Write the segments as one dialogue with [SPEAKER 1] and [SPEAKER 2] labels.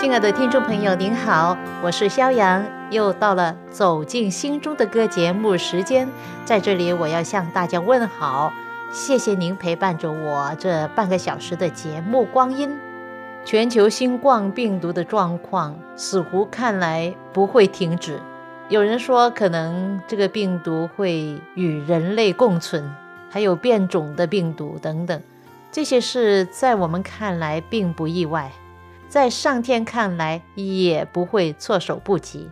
[SPEAKER 1] 亲爱的听众朋友，您好，我是肖阳，又到了《走进心中的歌》节目时间，在这里我要向大家问好。谢谢您陪伴着我这半个小时的节目光阴。全球新冠病毒的状况似乎看来不会停止。有人说，可能这个病毒会与人类共存，还有变种的病毒等等。这些事在我们看来并不意外，在上天看来也不会措手不及，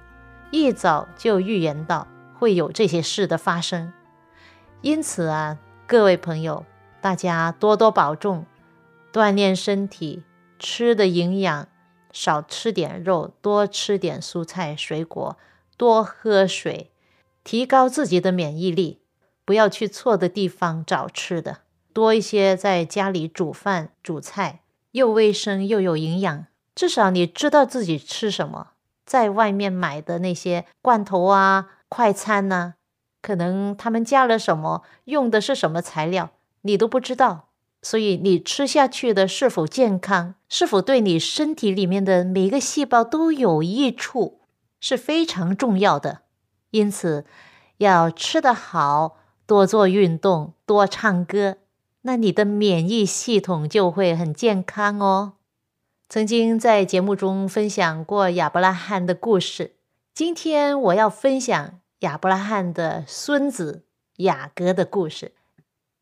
[SPEAKER 1] 一早就预言到会有这些事的发生。因此啊。各位朋友，大家多多保重，锻炼身体，吃的营养，少吃点肉，多吃点蔬菜水果，多喝水，提高自己的免疫力。不要去错的地方找吃的，多一些在家里煮饭煮菜，又卫生又有营养。至少你知道自己吃什么，在外面买的那些罐头啊、快餐呢？可能他们加了什么，用的是什么材料，你都不知道，所以你吃下去的是否健康，是否对你身体里面的每个细胞都有益处，是非常重要的。因此，要吃得好，多做运动，多唱歌，那你的免疫系统就会很健康哦。曾经在节目中分享过亚伯拉罕的故事，今天我要分享。亚伯拉罕的孙子雅各的故事，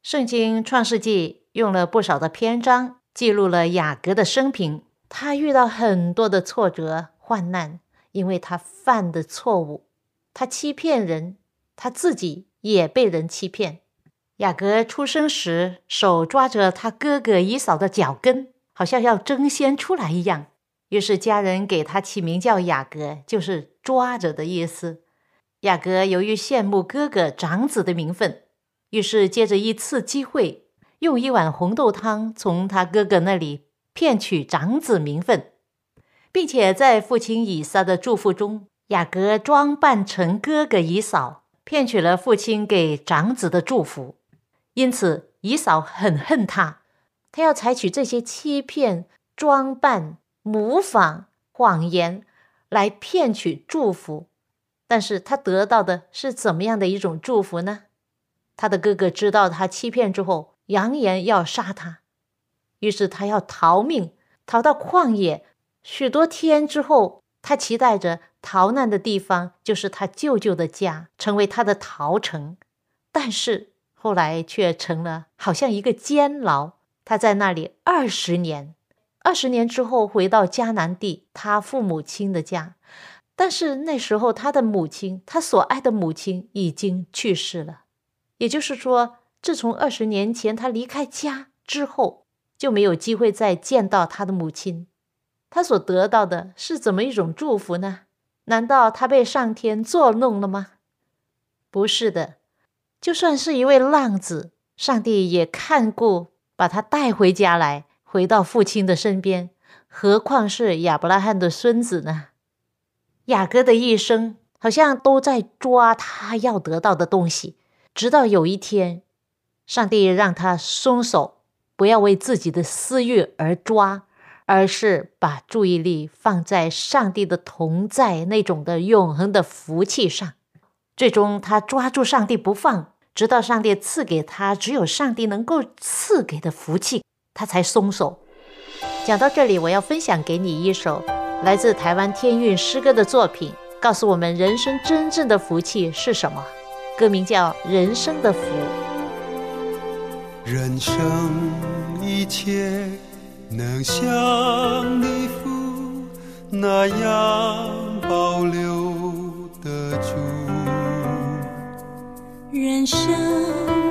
[SPEAKER 1] 圣经创世纪用了不少的篇章记录了雅各的生平。他遇到很多的挫折患难，因为他犯的错误，他欺骗人，他自己也被人欺骗。雅各出生时手抓着他哥哥以扫的脚跟，好像要争先出来一样，于是家人给他起名叫雅各，就是抓着的意思。雅各由于羡慕哥哥长子的名分，于是借着一次机会，用一碗红豆汤从他哥哥那里骗取长子名分，并且在父亲以撒的祝福中，雅各装扮成哥哥以扫，骗取了父亲给长子的祝福。因此，姨嫂很恨他，他要采取这些欺骗、装扮、模仿、谎言来骗取祝福。但是他得到的是怎么样的一种祝福呢？他的哥哥知道他欺骗之后，扬言要杀他，于是他要逃命，逃到旷野。许多天之后，他期待着逃难的地方就是他舅舅的家，成为他的逃城。但是后来却成了好像一个监牢。他在那里二十年，二十年之后回到迦南地，他父母亲的家。但是那时候，他的母亲，他所爱的母亲已经去世了。也就是说，自从二十年前他离开家之后，就没有机会再见到他的母亲。他所得到的是怎么一种祝福呢？难道他被上天作弄了吗？不是的，就算是一位浪子，上帝也看顾，把他带回家来，回到父亲的身边。何况是亚伯拉罕的孙子呢？雅各的一生好像都在抓他要得到的东西，直到有一天，上帝让他松手，不要为自己的私欲而抓，而是把注意力放在上帝的同在那种的永恒的福气上。最终，他抓住上帝不放，直到上帝赐给他只有上帝能够赐给的福气，他才松手。讲到这里，我要分享给你一首。来自台湾天韵诗歌的作品，告诉我们人生真正的福气是什么。歌名叫《人生的福》。
[SPEAKER 2] 人生一切能像你父那样保留得住。
[SPEAKER 3] 人生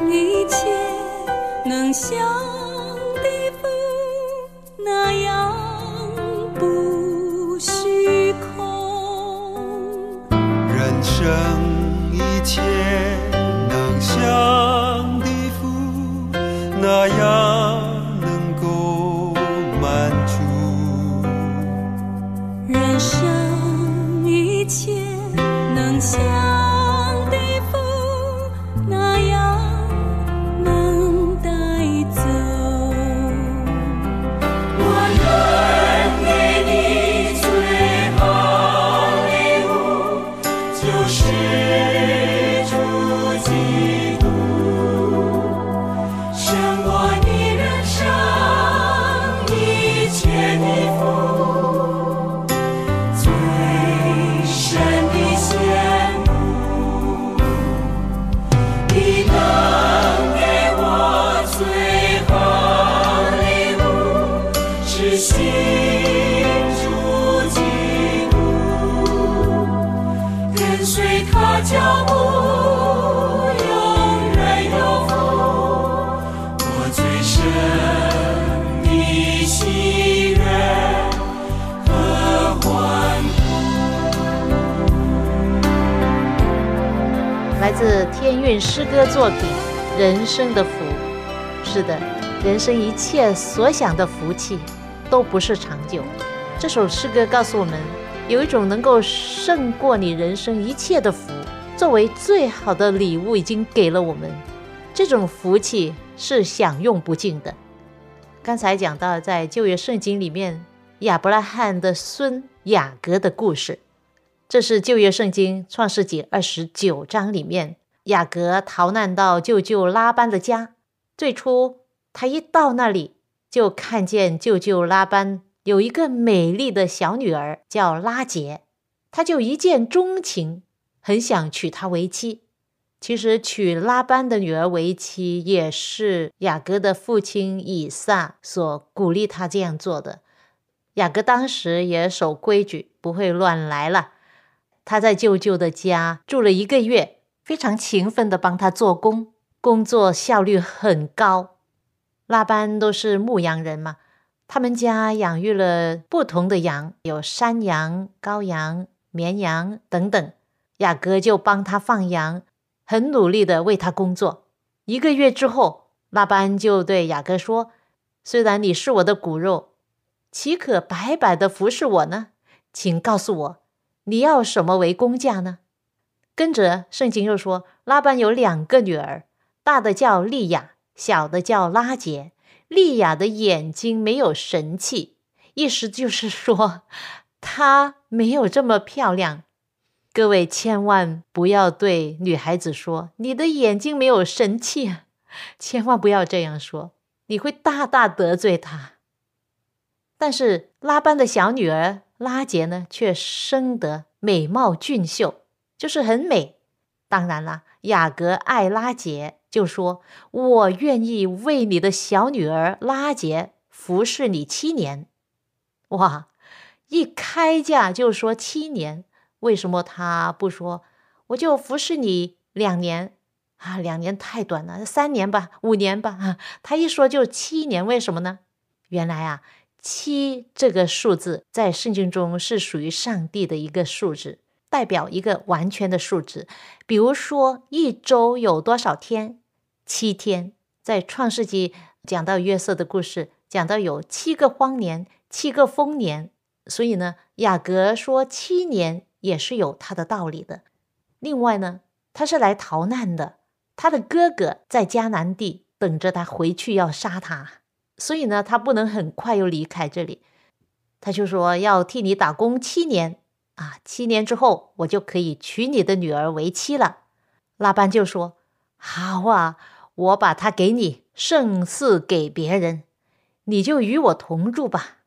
[SPEAKER 3] 一切能像地府那样不虚空？人生一切能像地府那样能够满足？人生一切能
[SPEAKER 1] 像？自天韵诗歌作品《人生的福》。是的，人生一切所想的福气都不是长久。这首诗歌告诉我们，有一种能够胜过你人生一切的福，作为最好的礼物，已经给了我们。这种福气是享用不尽的。刚才讲到，在旧约圣经里面，亚伯拉罕的孙雅各的故事。这是旧约圣经创世纪二十九章里面，雅各逃难到舅舅拉班的家。最初，他一到那里，就看见舅舅拉班有一个美丽的小女儿，叫拉杰，他就一见钟情，很想娶她为妻。其实娶拉班的女儿为妻，也是雅各的父亲以撒所鼓励他这样做的。雅各当时也守规矩，不会乱来了。他在舅舅的家住了一个月，非常勤奋的帮他做工，工作效率很高。拉班都是牧羊人嘛，他们家养育了不同的羊，有山羊、羔羊、绵羊等等。雅各就帮他放羊，很努力的为他工作。一个月之后，拉班就对雅各说：“虽然你是我的骨肉，岂可白白的服侍我呢？请告诉我。”你要什么为工价呢？跟着圣经又说，拉班有两个女儿，大的叫利亚，小的叫拉杰。利亚的眼睛没有神气，意思就是说她没有这么漂亮。各位千万不要对女孩子说你的眼睛没有神气，千万不要这样说，你会大大得罪她。但是拉班的小女儿。拉杰呢，却生得美貌俊秀，就是很美。当然啦，雅各爱拉杰，就说：“我愿意为你的小女儿拉杰服侍你七年。”哇，一开价就说七年，为什么他不说我就服侍你两年啊？两年太短了，三年吧，五年吧。他一说就七年，为什么呢？原来啊。七这个数字在圣经中是属于上帝的一个数字，代表一个完全的数字。比如说，一周有多少天？七天。在创世纪讲到约瑟的故事，讲到有七个荒年，七个丰年。所以呢，雅各说七年也是有他的道理的。另外呢，他是来逃难的，他的哥哥在迦南地等着他回去要杀他。所以呢，他不能很快又离开这里，他就说要替你打工七年啊，七年之后我就可以娶你的女儿为妻了。拉班就说：“好啊，我把她给你，胜似给别人，你就与我同住吧。”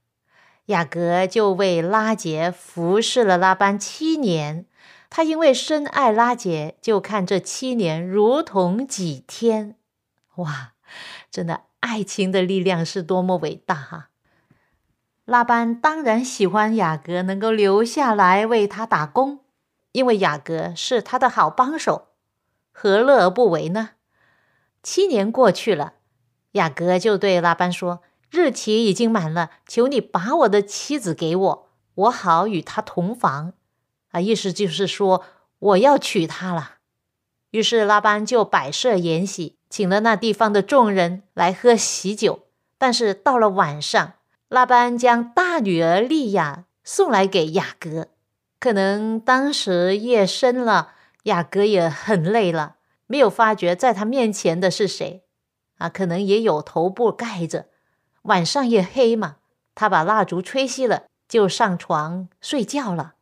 [SPEAKER 1] 雅各就为拉杰服侍了拉班七年，他因为深爱拉杰，就看这七年如同几天。哇，真的。爱情的力量是多么伟大哈！拉班当然喜欢雅各能够留下来为他打工，因为雅各是他的好帮手，何乐而不为呢？七年过去了，雅各就对拉班说：“日期已经满了，求你把我的妻子给我，我好与她同房。”啊，意思就是说我要娶她了。于是拉班就摆设筵席，请了那地方的众人来喝喜酒。但是到了晚上，拉班将大女儿利亚送来给雅各。可能当时夜深了，雅各也很累了，没有发觉在他面前的是谁啊？可能也有头部盖着，晚上也黑嘛。他把蜡烛吹熄了，就上床睡觉了。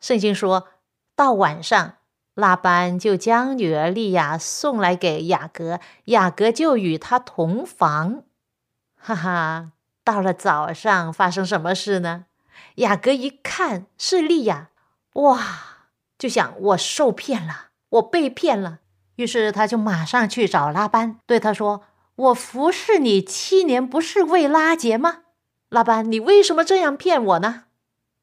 [SPEAKER 1] 圣经说到晚上，拉班就将女儿利亚送来给雅各，雅各就与他同房。哈哈。到了早上，发生什么事呢？雅各一看是利亚，哇，就想我受骗了，我被骗了。于是他就马上去找拉班，对他说：“我服侍你七年，不是为拉结吗？拉班，你为什么这样骗我呢？”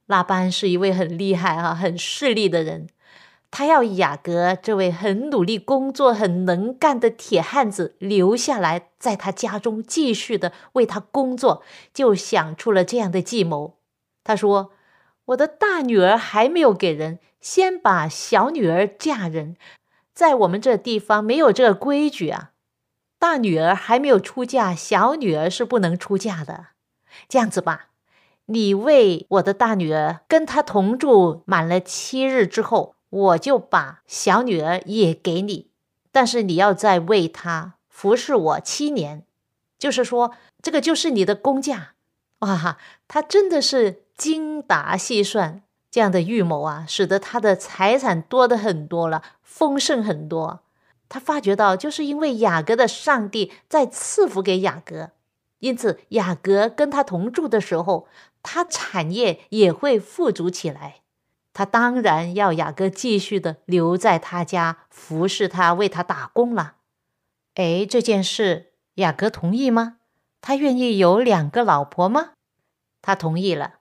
[SPEAKER 1] 拉班是一位很厉害啊、很势利的人。他要雅各这位很努力工作、很能干的铁汉子留下来，在他家中继续的为他工作，就想出了这样的计谋。他说：“我的大女儿还没有给人，先把小女儿嫁人。在我们这地方没有这个规矩啊，大女儿还没有出嫁，小女儿是不能出嫁的。这样子吧，你为我的大女儿跟她同住满了七日之后。”我就把小女儿也给你，但是你要再为她服侍我七年，就是说，这个就是你的工价。哇哈，他真的是精打细算，这样的预谋啊，使得他的财产多的很多了，丰盛很多。他发觉到，就是因为雅各的上帝在赐福给雅各，因此雅各跟他同住的时候，他产业也会富足起来。他当然要雅各继续的留在他家服侍他，为他打工了。哎，这件事雅各同意吗？他愿意有两个老婆吗？他同意了。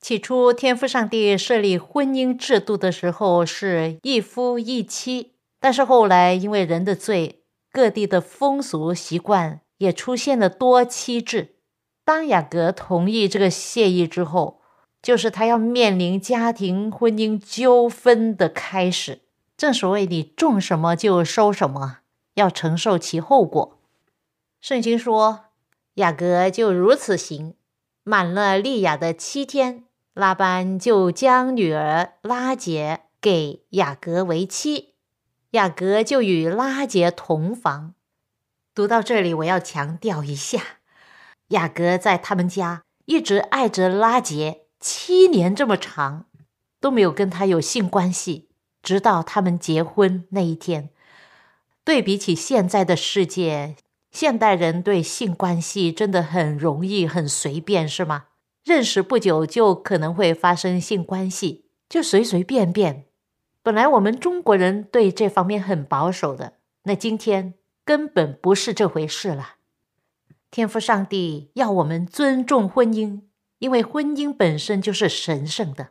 [SPEAKER 1] 起初，天父上帝设立婚姻制度的时候是一夫一妻，但是后来因为人的罪，各地的风俗习惯也出现了多妻制。当雅各同意这个协议之后，就是他要面临家庭婚姻纠纷的开始。正所谓你种什么就收什么，要承受其后果。圣经说，雅各就如此行。满了利亚的七天，拉班就将女儿拉结给雅各为妻，雅各就与拉结同房。读到这里，我要强调一下，雅各在他们家一直爱着拉结。七年这么长都没有跟他有性关系，直到他们结婚那一天。对比起现在的世界，现代人对性关系真的很容易、很随便，是吗？认识不久就可能会发生性关系，就随随便便。本来我们中国人对这方面很保守的，那今天根本不是这回事了。天父上帝要我们尊重婚姻。因为婚姻本身就是神圣的，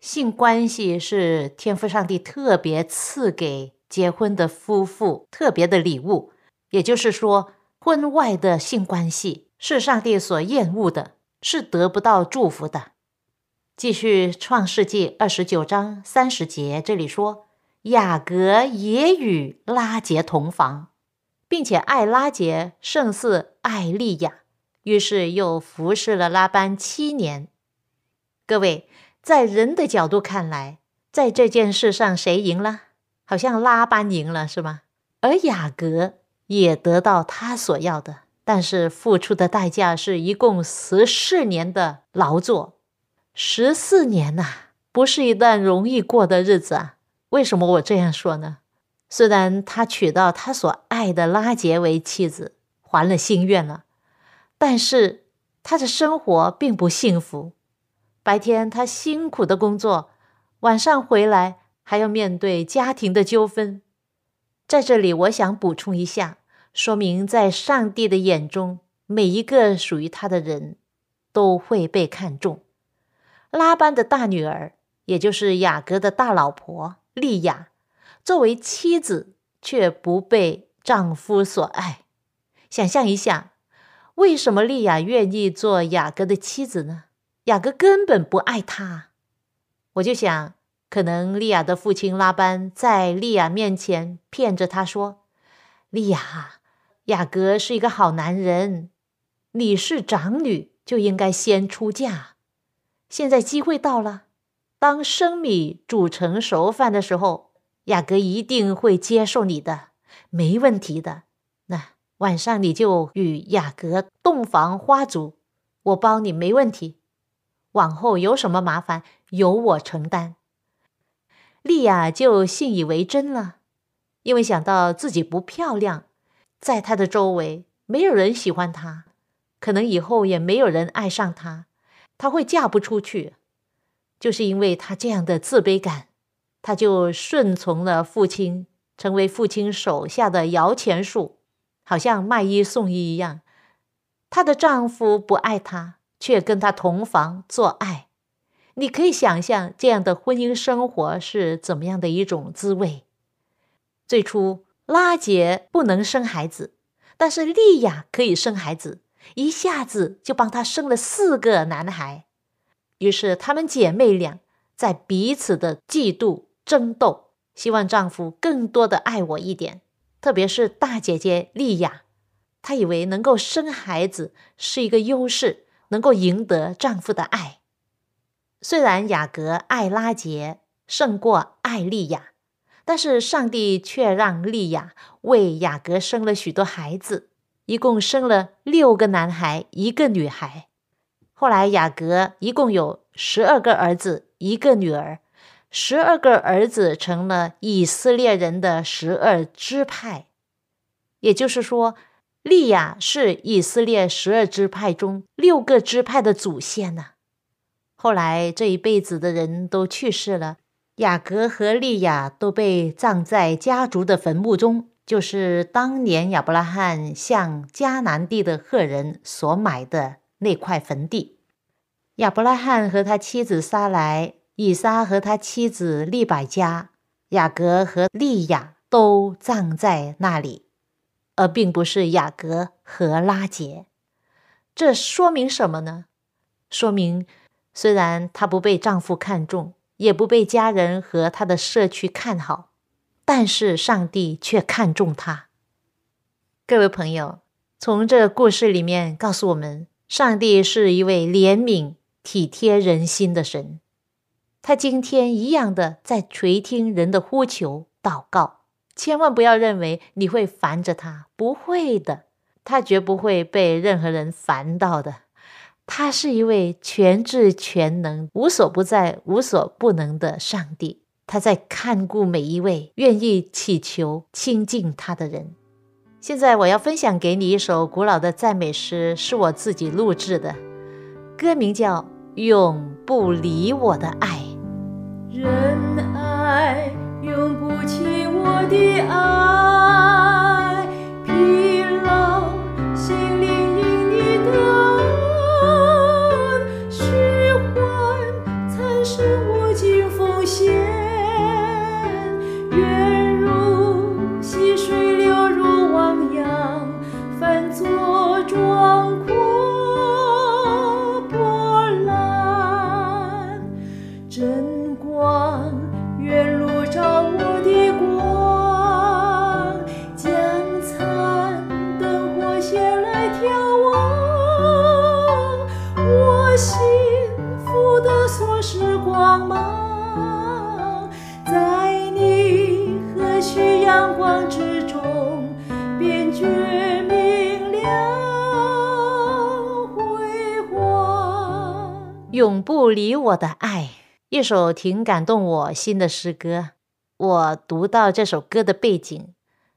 [SPEAKER 1] 性关系是天赋上帝特别赐给结婚的夫妇特别的礼物。也就是说，婚外的性关系是上帝所厌恶的，是得不到祝福的。继续《创世纪》二十九章三十节，这里说雅各也与拉结同房，并且爱拉结胜似爱利亚。于是又服侍了拉班七年。各位，在人的角度看来，在这件事上谁赢了？好像拉班赢了，是吗？而雅各也得到他所要的，但是付出的代价是一共十四年的劳作。十四年呐，不是一段容易过的日子啊！为什么我这样说呢？虽然他娶到他所爱的拉结为妻子，还了心愿了。但是他的生活并不幸福。白天他辛苦的工作，晚上回来还要面对家庭的纠纷。在这里，我想补充一下，说明在上帝的眼中，每一个属于他的人都会被看重。拉班的大女儿，也就是雅各的大老婆利亚，作为妻子却不被丈夫所爱。想象一下。为什么丽亚愿意做雅各的妻子呢？雅各根本不爱她。我就想，可能丽亚的父亲拉班在丽亚面前骗着她说：“丽亚，雅各是一个好男人，你是长女，就应该先出嫁。现在机会到了，当生米煮成熟饭的时候，雅各一定会接受你的，没问题的。晚上你就与雅阁洞房花烛，我包你没问题。往后有什么麻烦，由我承担。”丽亚就信以为真了，因为想到自己不漂亮，在她的周围没有人喜欢她，可能以后也没有人爱上她，她会嫁不出去。就是因为她这样的自卑感，她就顺从了父亲，成为父亲手下的摇钱树，好像卖一送一一样。她的丈夫不爱她，却跟她同房做爱。你可以想象这样的婚姻生活是怎么样的一种滋味。最初，拉杰不能生孩子，但是莉亚可以生孩子，一下子就帮她生了四个男孩。于是，她们姐妹俩在彼此的嫉妒争斗，希望丈夫更多的爱我一点。特别是大姐姐莉亚，她以为能够生孩子是一个优势，能够赢得丈夫的爱。虽然雅各爱拉杰胜过爱莉亚，但是上帝却让莉亚为雅各生了许多孩子，一共生了六个男孩，一个女孩。后来雅各一共有十二个儿子，一个女儿，十二个儿子成了以色列人的十二支派。也就是说，利亚是以色列十二支派中六个支派的祖先呢。后来，这一辈子的人都去世了，雅各和利亚都被葬在家族的坟墓中，就是当年亚伯拉罕向迦南地的赫人所买的那块坟地。亚伯拉罕和他妻子撒来，以撒和他妻子利百加，雅各和利亚都葬在那里，而并不是雅各和拉结。这说明什么呢？说明。虽然她不被丈夫看重，也不被家人和她的社区看好，但是上帝却看重她。各位朋友，从这故事里面告诉我们，上帝是一位怜悯、体贴人心的神。他今天一样的在垂听人的呼求、祷告。千万不要认为你会烦着他，不会的，他绝不会被任何人烦到的。他是一位全智全能、无所不在、无所不能的上帝，他在看顾每一位愿意祈求亲近他的人。现在我要分享给你一首古老的赞美诗，是我自己录制的，歌名叫《永不离我的爱》。
[SPEAKER 3] 仁爱永不弃我的爱，
[SPEAKER 1] 不理我的爱，一首挺感动我心的诗歌。我读到这首歌的背景，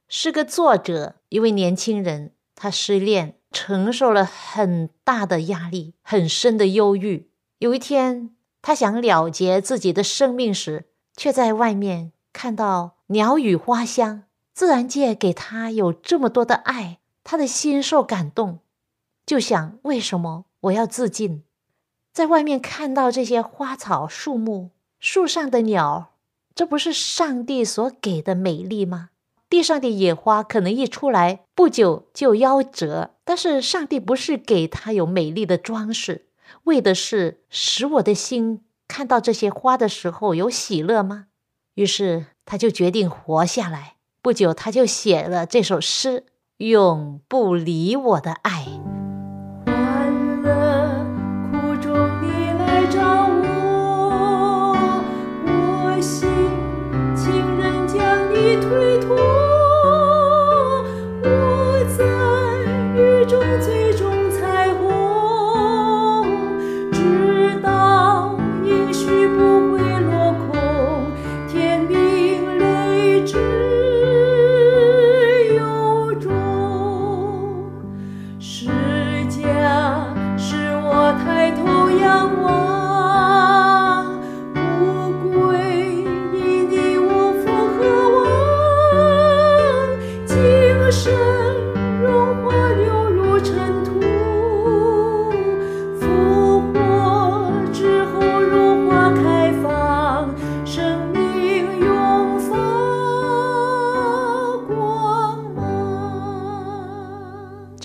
[SPEAKER 1] 是个作者一位年轻人，他失恋，承受了很大的压力，很深的忧郁。有一天，他想了结自己的生命时，却在外面看到鸟语花香，自然界给他有这么多的爱，他的心受感动，就想：为什么我要自尽？在外面看到这些花草树木、树上的鸟，这不是上帝所给的美丽吗？地上的野花可能一出来不久就夭折，但是上帝不是给它有美丽的装饰，为的是使我的心看到这些花的时候有喜乐吗？于是他就决定活下来。不久，他就写了这首诗：“永不离我的爱。”
[SPEAKER 3] 推脱。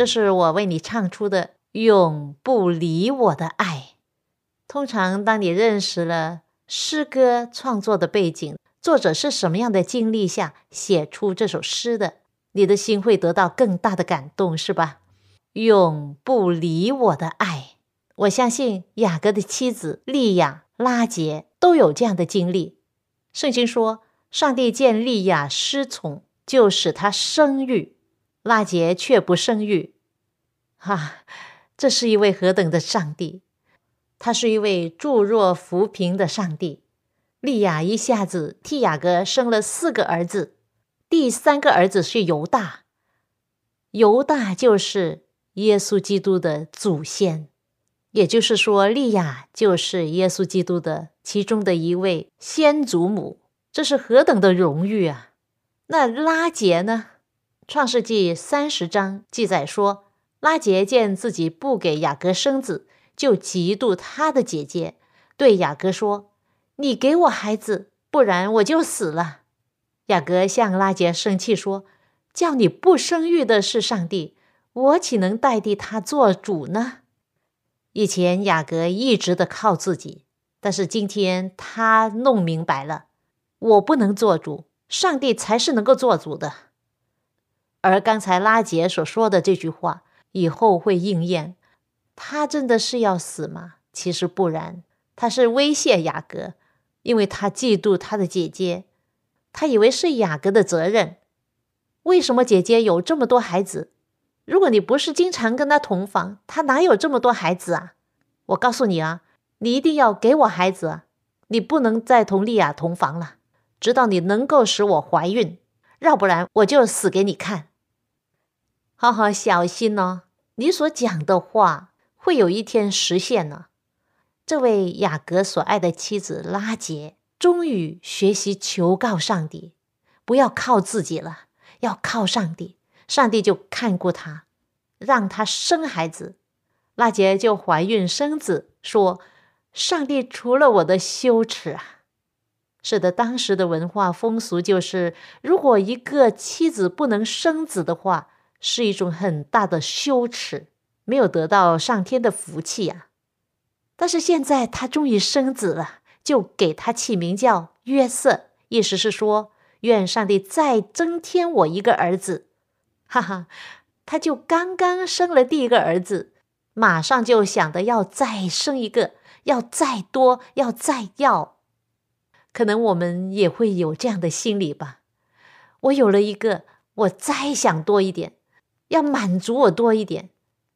[SPEAKER 1] 这是我为你唱出的“永不离我的爱”。通常，当你认识了诗歌创作的背景，作者是什么样的经历下写出这首诗的，你的心会得到更大的感动，是吧？永不离我的爱，我相信雅各的妻子利亚、拉杰都有这样的经历。圣经说，上帝见利亚失宠，就使她生育，拉杰却不生育。哈、这是一位何等的上帝！他是一位助弱扶贫的上帝。利亚一下子替雅各生了四个儿子，第三个儿子是犹大，犹大就是耶稣基督的祖先，也就是说，利亚就是耶稣基督的其中的一位先祖母，这是何等的荣誉啊！那拉杰呢？创世纪三十章记载说，拉杰见自己不给雅各生子，就嫉妒他的姐姐，对雅各说：“你给我孩子，不然我就死了。”雅各向拉杰生气说：“叫你不生育的是上帝，我岂能代替他做主呢？”以前雅各一直的靠自己，但是今天他弄明白了，我不能做主，上帝才是能够做主的。而刚才拉杰所说的这句话，以后会应验。他真的是要死吗？其实不然，他是威胁雅各，因为他嫉妒他的姐姐，他以为是雅各的责任。为什么姐姐有这么多孩子？如果你不是经常跟他同房，他哪有这么多孩子啊？我告诉你啊，你一定要给我孩子！你不能再同丽亚同房了，直到你能够使我怀孕，要不然我就死给你看。好好小心哦，你所讲的话会有一天实现呢。这位雅各所爱的妻子拉杰，终于学习求告上帝，不要靠自己了，要靠上帝。上帝就看顾她，让她生孩子。拉杰就怀孕生子，说：“上帝除了我的羞耻啊！”是的，当时的文化风俗就是，如果一个妻子不能生子的话，是一种很大的羞耻，没有得到上天的福气啊。但是现在他终于生子了，就给他起名叫约瑟，意思是说，愿上帝再增添我一个儿子。哈哈，他就刚刚生了第一个儿子，马上就想着要再生一个，要再多，要再要。可能我们也会有这样的心理吧。我有了一个，我再想多一点，要满足我多一点。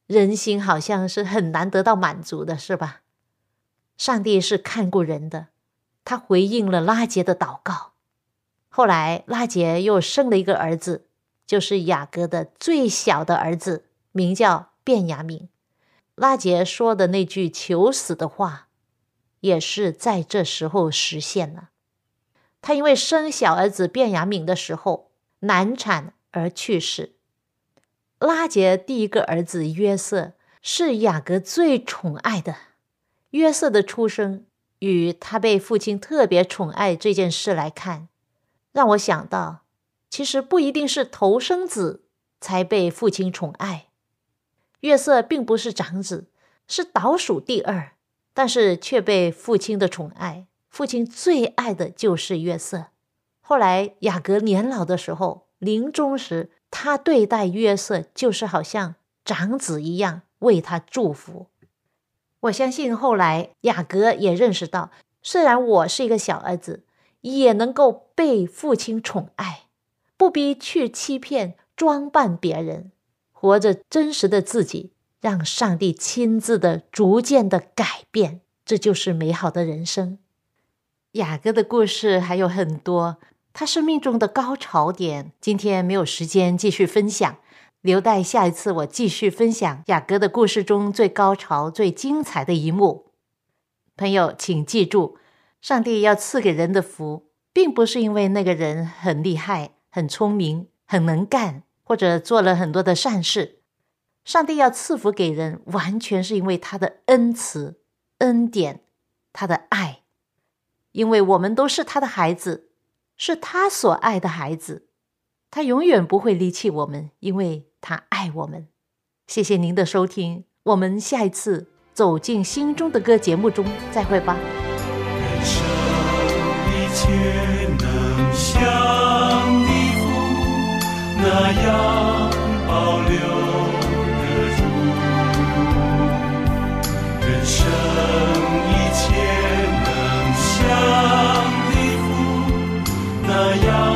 [SPEAKER 1] 人心好像是很难得到满足的，是吧？上帝是看顾人的，他回应了拉杰的祷告。后来拉杰又生了一个儿子。就是雅各的最小的儿子，名叫卞雅敏。拉杰说的那句求死的话，也是在这时候实现了。他因为生小儿子卞雅敏的时候难产而去世。拉杰第一个儿子约瑟是雅各最宠爱的。约瑟的出生与他被父亲特别宠爱这件事来看，让我想到。其实不一定是头生子才被父亲宠爱，约瑟并不是长子，是倒数第二，但是却被父亲的宠爱。父亲最爱的就是约瑟。后来雅各年老的时候，临终时，他对待约瑟就是好像长子一样，为他祝福。我相信后来雅各也认识到，虽然我是一个小儿子，也能够被父亲宠爱，不必去欺骗、装扮别人，活着真实的自己，让上帝亲自的、逐渐的改变，这就是美好的人生。雅各的故事还有很多，他生命中的高潮点，今天没有时间继续分享。留待下一次，我继续分享雅各的故事中最高潮、最精彩的一幕。朋友，请记住，上帝要赐给人的福，并不是因为那个人很厉害、很聪明、很能干，或者做了很多的善事。上帝要赐福给人，完全是因为他的恩慈、恩典、他的爱，因为我们都是他的孩子，是他所爱的孩子，他永远不会离弃我们，因为。他爱我们，谢谢您的收听，我们下一次走进心中的歌节目中再会吧。
[SPEAKER 2] 人生一切能像你父那样保留那